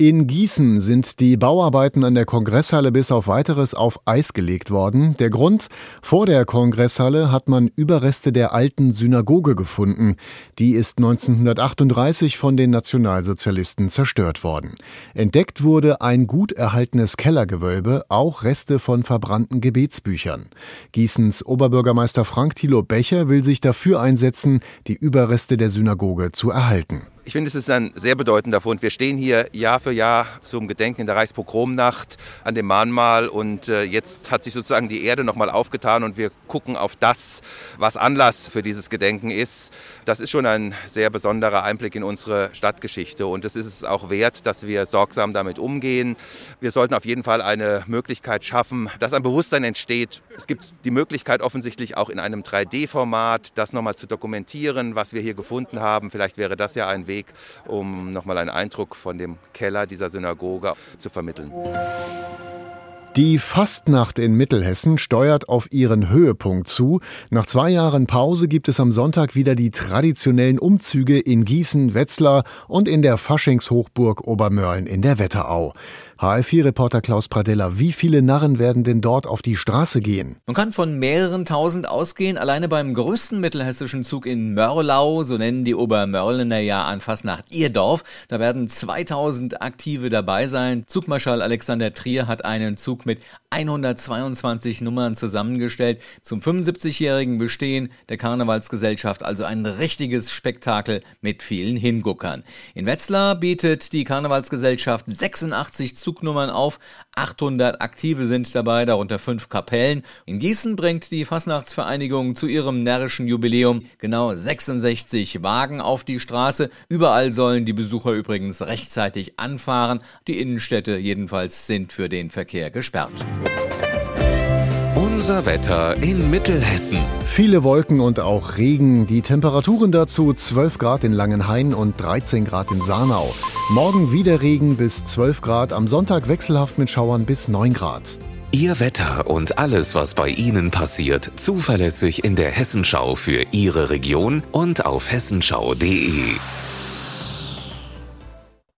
In Gießen sind die Bauarbeiten an der Kongresshalle bis auf weiteres auf Eis gelegt worden. Der Grund? Vor der Kongresshalle hat man Überreste der alten Synagoge gefunden. Die ist 1938 von den Nationalsozialisten zerstört worden. Entdeckt wurde ein gut erhaltenes Kellergewölbe, auch Reste von verbrannten Gebetsbüchern. Gießens Oberbürgermeister Frank Thilo Becher will sich dafür einsetzen, die Überreste der Synagoge zu erhalten. Ich finde, es ist ein sehr bedeutender Fund. Wir stehen hier Jahr für Jahr zum Gedenken in der Reichspogromnacht an dem Mahnmal und äh, jetzt hat sich sozusagen die Erde nochmal aufgetan und wir gucken auf das, was Anlass für dieses Gedenken ist. Das ist schon ein sehr besonderer Einblick in unsere Stadtgeschichte und es ist es auch wert, dass wir sorgsam damit umgehen. Wir sollten auf jeden Fall eine Möglichkeit schaffen, dass ein Bewusstsein entsteht. Es gibt die Möglichkeit offensichtlich auch in einem 3D-Format, das nochmal zu dokumentieren, was wir hier gefunden haben. Vielleicht wäre das ja ein Weg, Weg, um nochmal einen Eindruck von dem Keller dieser Synagoge zu vermitteln. Die Fastnacht in Mittelhessen steuert auf ihren Höhepunkt zu. Nach zwei Jahren Pause gibt es am Sonntag wieder die traditionellen Umzüge in Gießen, Wetzlar und in der Faschingshochburg Obermörlen in der Wetterau. HR4-Reporter Klaus Pradella, wie viele Narren werden denn dort auf die Straße gehen? Man kann von mehreren tausend ausgehen. Alleine beim größten mittelhessischen Zug in Mörlau, so nennen die Obermörlener ja an Fastnacht ihr Dorf, da werden 2000 Aktive dabei sein. Zugmarschall Alexander Trier hat einen Zug mit 122 Nummern zusammengestellt. Zum 75-jährigen Bestehen der Karnevalsgesellschaft also ein richtiges Spektakel mit vielen Hinguckern. In Wetzlar bietet die Karnevalsgesellschaft 86 Zug Zugnummern auf. 800 Aktive sind dabei, darunter fünf Kapellen. In Gießen bringt die Fasnachtsvereinigung zu ihrem närrischen Jubiläum genau 66 Wagen auf die Straße. Überall sollen die Besucher übrigens rechtzeitig anfahren. Die Innenstädte jedenfalls sind für den Verkehr gesperrt. Unser Wetter in Mittelhessen. Viele Wolken und auch Regen. Die Temperaturen dazu 12 Grad in Langenhain und 13 Grad in Sarnau. Morgen wieder Regen bis 12 Grad, am Sonntag wechselhaft mit Schauern bis 9 Grad. Ihr Wetter und alles, was bei Ihnen passiert, zuverlässig in der Hessenschau für Ihre Region und auf hessenschau.de.